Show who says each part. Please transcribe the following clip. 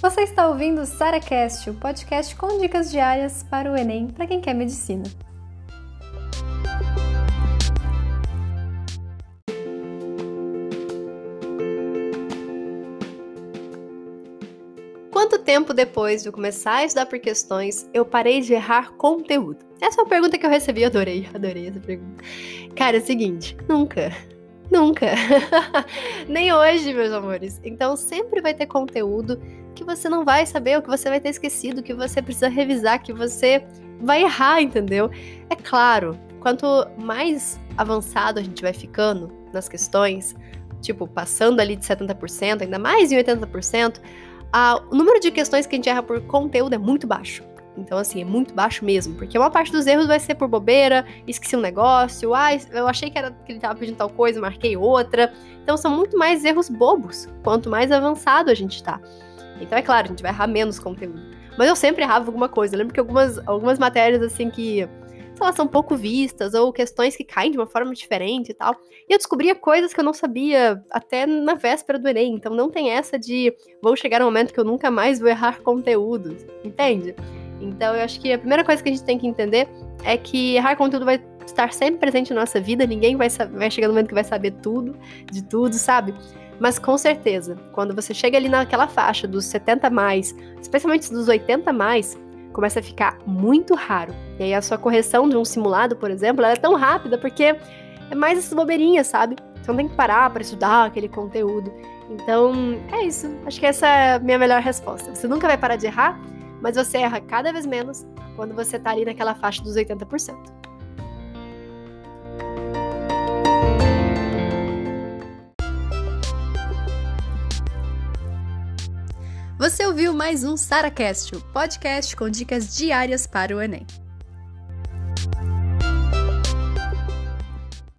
Speaker 1: Você está ouvindo o SaraCast, o podcast com dicas diárias para o Enem para quem quer medicina. Quanto tempo depois de começar a estudar por questões eu parei de errar conteúdo? Essa é uma pergunta que eu recebi, adorei, adorei essa pergunta. Cara, é o seguinte, nunca. Nunca. Nem hoje, meus amores. Então sempre vai ter conteúdo que você não vai saber, ou que você vai ter esquecido, que você precisa revisar, que você vai errar, entendeu? É claro, quanto mais avançado a gente vai ficando nas questões, tipo, passando ali de 70%, ainda mais em 80%, a, o número de questões que a gente erra por conteúdo é muito baixo. Então, assim, é muito baixo mesmo. Porque uma parte dos erros vai ser por bobeira, esqueci um negócio, ah, eu achei que, era, que ele tava pedindo tal coisa, marquei outra. Então, são muito mais erros bobos, quanto mais avançado a gente tá. Então, é claro, a gente vai errar menos conteúdo. Mas eu sempre errava alguma coisa. Eu lembro que algumas, algumas matérias, assim, que sei lá, são pouco vistas, ou questões que caem de uma forma diferente e tal. E eu descobria coisas que eu não sabia até na véspera do Enem. Então não tem essa de vou chegar um momento que eu nunca mais vou errar conteúdo, entende? Então eu acho que a primeira coisa que a gente tem que entender é que errar conteúdo vai estar sempre presente na nossa vida, ninguém vai, vai chegar no momento que vai saber tudo, de tudo, sabe? Mas com certeza, quando você chega ali naquela faixa dos 70 mais, especialmente dos 80 mais, começa a ficar muito raro. E aí a sua correção de um simulado, por exemplo, ela é tão rápida porque é mais essas bobeirinhas, sabe? Você não tem que parar para estudar aquele conteúdo. Então, é isso. Acho que essa é a minha melhor resposta. Você nunca vai parar de errar, mas você erra cada vez menos quando você tá ali naquela faixa dos 80%. Você ouviu mais um SaraCast, o podcast com dicas diárias para o Enem.